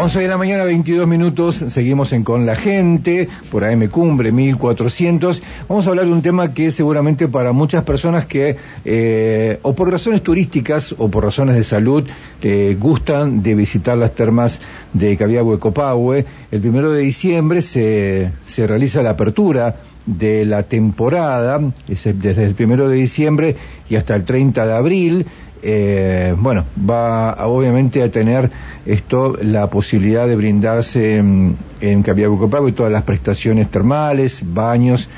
11 de la mañana, 22 minutos, seguimos en Con la Gente, por AM Cumbre 1400. Vamos a hablar de un tema que seguramente para muchas personas que, eh, o por razones turísticas o por razones de salud, eh, gustan de visitar las termas de Cabiagüe Copahue. El primero de diciembre se, se realiza la apertura de la temporada, desde el primero de diciembre y hasta el 30 de abril. Eh, bueno, va obviamente a tener esto la posibilidad de brindarse en, en Capiaco y todas las prestaciones termales, baños,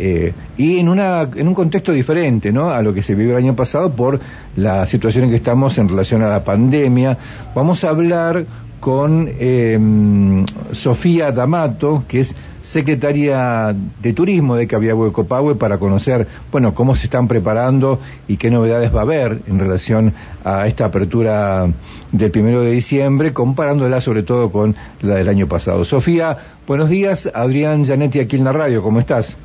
eh, y en, una, en un contexto diferente ¿no? a lo que se vivió el año pasado por la situación en que estamos en relación a la pandemia. Vamos a hablar con eh, Sofía D'Amato, que es secretaria de Turismo de Cabiagüe Copahue para conocer, bueno, cómo se están preparando y qué novedades va a haber en relación a esta apertura del primero de diciembre, comparándola sobre todo con la del año pasado. Sofía, buenos días. Adrián Janetti aquí en la radio, ¿cómo estás?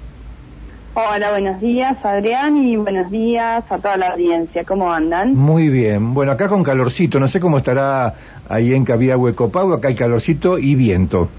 Hola, buenos días Adrián y buenos días a toda la audiencia. ¿Cómo andan? Muy bien. Bueno, acá con calorcito, no sé cómo estará ahí en Cabiagüe Copahue, acá hay calorcito y viento.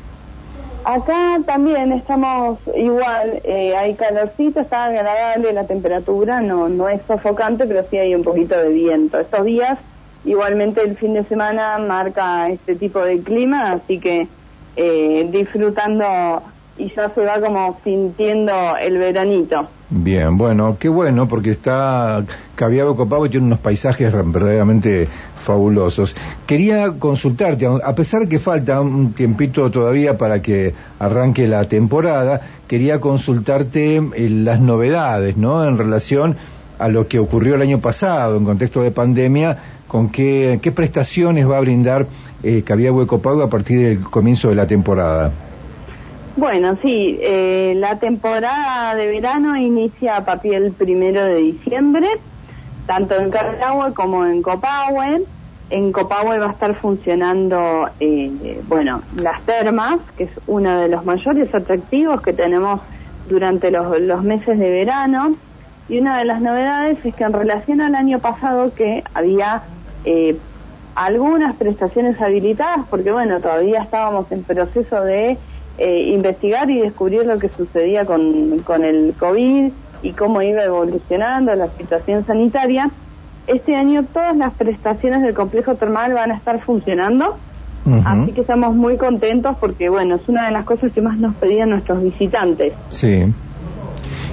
Acá también estamos igual, eh, hay calorcito, está agradable la temperatura, no, no es sofocante, pero sí hay un poquito de viento. Estos días, igualmente el fin de semana marca este tipo de clima, así que eh, disfrutando y ya se va como sintiendo el veranito. Bien, bueno, qué bueno, porque está Cabiado Copado y tiene unos paisajes verdaderamente fabulosos. Quería consultarte, a pesar que falta un tiempito todavía para que arranque la temporada, quería consultarte eh, las novedades, ¿no? En relación a lo que ocurrió el año pasado en contexto de pandemia, con qué, qué prestaciones va a brindar eh, Cabiagüe a partir del comienzo de la temporada. Bueno, sí, eh, la temporada de verano inicia a partir del primero de diciembre, tanto en Carahue como en Copahue. En Copahue va a estar funcionando, eh, bueno, las termas, que es uno de los mayores atractivos que tenemos durante los, los meses de verano. Y una de las novedades es que en relación al año pasado que había eh, algunas prestaciones habilitadas, porque bueno, todavía estábamos en proceso de eh, investigar y descubrir lo que sucedía con, con el COVID y cómo iba evolucionando la situación sanitaria. Este año todas las prestaciones del complejo termal van a estar funcionando, así que estamos muy contentos porque, bueno, es una de las cosas que más nos pedían nuestros visitantes. Sí.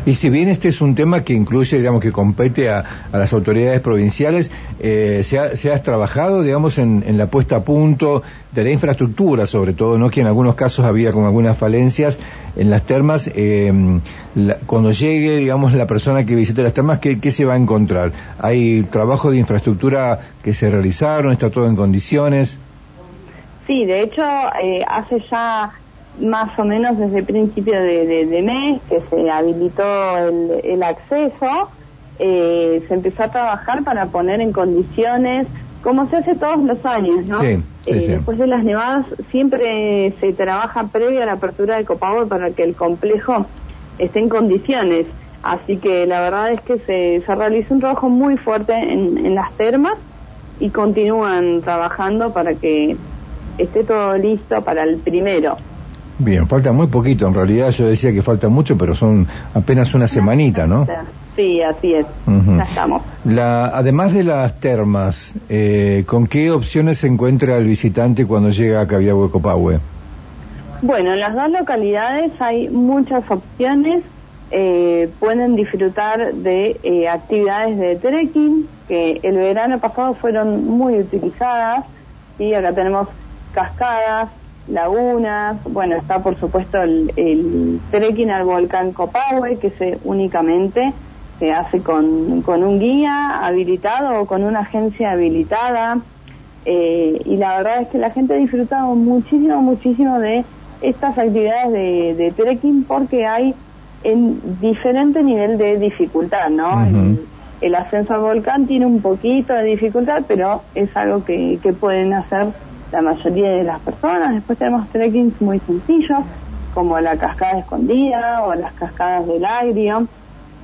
Y si bien este es un tema que incluye, digamos, que compete a, las autoridades provinciales, eh, se, ha, se, trabajado, digamos, en, la puesta a punto de la infraestructura, sobre todo, ¿no? Que en algunos casos había como algunas falencias en las termas. Eh, cuando llegue, digamos, la persona que visite las termas, ¿qué, ¿qué se va a encontrar? ¿Hay trabajo de infraestructura que se realizaron? ¿Está todo en condiciones? Sí, de hecho, eh, hace ya más o menos desde el principio de, mes que se habilitó el, acceso, eh, se empezó a trabajar para poner en condiciones, como se hace todos los años, ¿no? Sí, eh, Después de las nevadas siempre se trabaja previo a la apertura de Copagua para que el complejo esté en condiciones. Así que la verdad es que se, se realizó un trabajo muy fuerte en, en las termas y continúan trabajando para que esté todo listo para el primero. Bien, falta muy poquito, en realidad yo decía que falta mucho, pero son apenas una semanita, ¿no? Sí, así es, ya estamos. La, además de las termas, eh, ¿con qué opciones se encuentra el visitante cuando llega a Cabiagüe Copahue? Bueno, en las dos localidades hay muchas opciones, eh, pueden disfrutar de eh, actividades de trekking, que el verano pasado fueron muy utilizadas, y acá tenemos cascadas, lagunas, bueno, está por supuesto el, trekking al volcán Copahue, que se únicamente se hace con, con un guía habilitado o con una agencia habilitada. Eh, y la verdad es que la gente ha disfrutado muchísimo, muchísimo de estas actividades de, trekking porque hay en diferente nivel de dificultad, ¿no? el, ascenso al volcán tiene un poquito de dificultad, pero es algo que, que pueden hacer la mayoría de las personas. Después tenemos trekkings muy sencillos, como la cascada escondida o las cascadas del Agrio.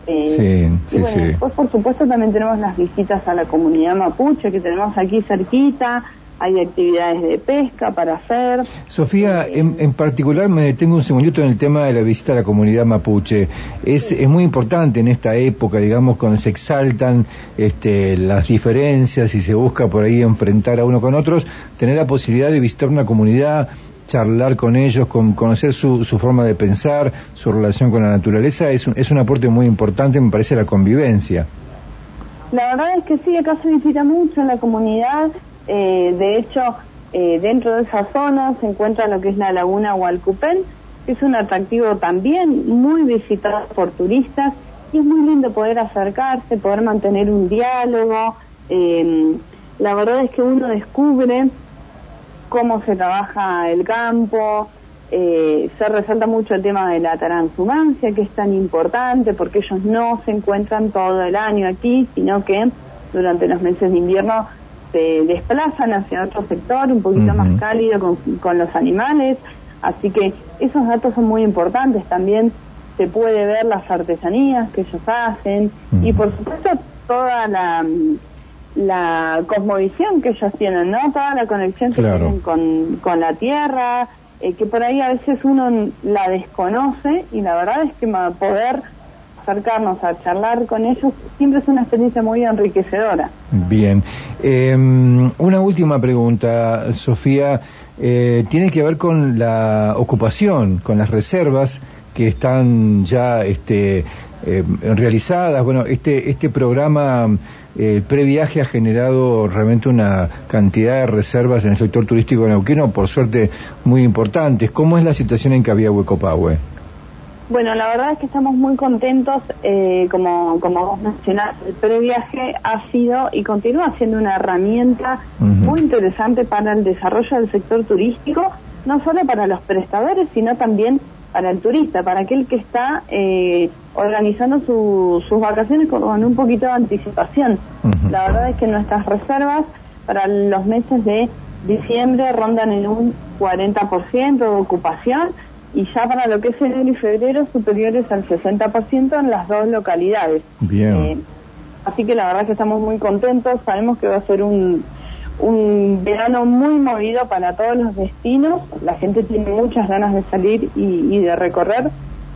Eh, sí, sí, Después, por supuesto, también tenemos las visitas a la comunidad mapuche que tenemos aquí cerquita, hay actividades de pesca para hacer. Sofía, eh, en, particular me detengo un segundito en el tema de la visita a la comunidad mapuche. Es, es muy importante en esta época, digamos, cuando se exaltan este, las diferencias y se busca por ahí enfrentar a uno con otros, tener la posibilidad de visitar una comunidad charlar con ellos, con conocer su, su forma de pensar, su relación con la naturaleza, es un, es un aporte muy importante, me parece, la convivencia. La verdad es que sí, acá se visita mucho en la comunidad, eh, de hecho, eh, dentro de esa zona se encuentra lo que es la laguna Hualcupén, que es un atractivo también muy visitado por turistas y es muy lindo poder acercarse, poder mantener un diálogo. Eh, la verdad es que uno descubre cómo se trabaja el campo, se resalta mucho el tema de la transhumancia, que es tan importante porque ellos no se encuentran todo el año aquí, sino que durante los meses de invierno se desplazan hacia otro sector un poquito más cálido con, los animales, así que esos datos son muy importantes. También se puede ver las artesanías que ellos hacen y por supuesto toda la, la cosmovisión que ellos tienen, ¿no? Toda la conexión que tienen con, con la tierra, eh, que por ahí a veces uno la desconoce y la verdad es que poder acercarnos a charlar con ellos siempre es una experiencia muy enriquecedora. Bien. Em, una última pregunta, Sofía. Eh, tiene que ver con la ocupación, con las reservas que están ya este, em, realizadas. Bueno, este, este programa eh, previaje ha generado realmente una cantidad de reservas en el sector turístico neuquino, por suerte muy importantes. ¿Cómo es la situación en Cabiahue-Copahue? Bueno, la verdad es que estamos muy contentos, eh, como, como vos mencionaste, el previaje ha sido y continúa siendo una herramienta muy interesante para el desarrollo del sector turístico, no solo para los prestadores, sino también para el turista, para aquel que está eh, organizando sus vacaciones con, un poquito de anticipación. La verdad es que nuestras reservas para los meses de diciembre rondan en un 40% de ocupación y ya para lo que es enero y febrero superiores al 60% en las dos localidades. Bien. Eh, así que la verdad que estamos muy contentos, sabemos que va a ser un, un verano muy movido para todos los destinos, la gente tiene muchas ganas de salir y, de recorrer.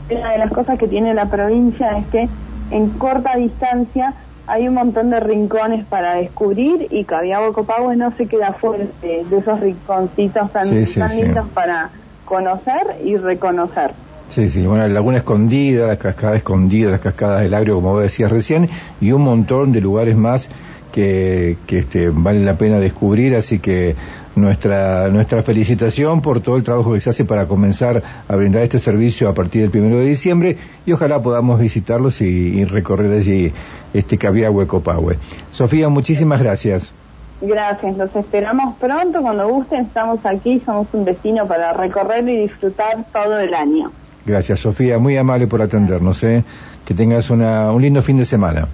Una de las cosas que tiene la provincia es que en corta distancia hay un montón de rincones para descubrir y Cabiabo Copagüe no se queda fuera de, esos rinconcitos tan, tan lindos para conocer y reconocer. Sí, sí, bueno, la laguna escondida, la cascada escondida, las cascadas del agrio, como vos decías recién, y un montón de lugares más que, que este, vale la pena descubrir, así que nuestra, nuestra felicitación por todo el trabajo que se hace para comenzar a brindar este servicio a partir del primero de diciembre y ojalá podamos visitarlos y, recorrer allí este Cabiahue Copahue. Sofía, muchísimas gracias. Gracias, los esperamos pronto, cuando gusten, estamos aquí, somos un destino para recorrer y disfrutar todo el año. Gracias, Sofía, muy amable por atendernos, ¿eh? que tengas una, un lindo fin de semana.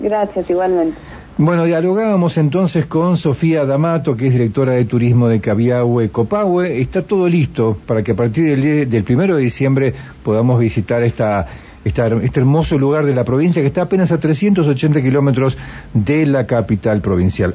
Gracias, igualmente. Bueno, dialogábamos entonces con Sofía D'Amato, que es directora de turismo de Cabiahue Copahue. Está todo listo para que a partir del, del primero de diciembre podamos visitar esta este hermoso lugar de la provincia que está apenas a 380 kilómetros de la capital provincial.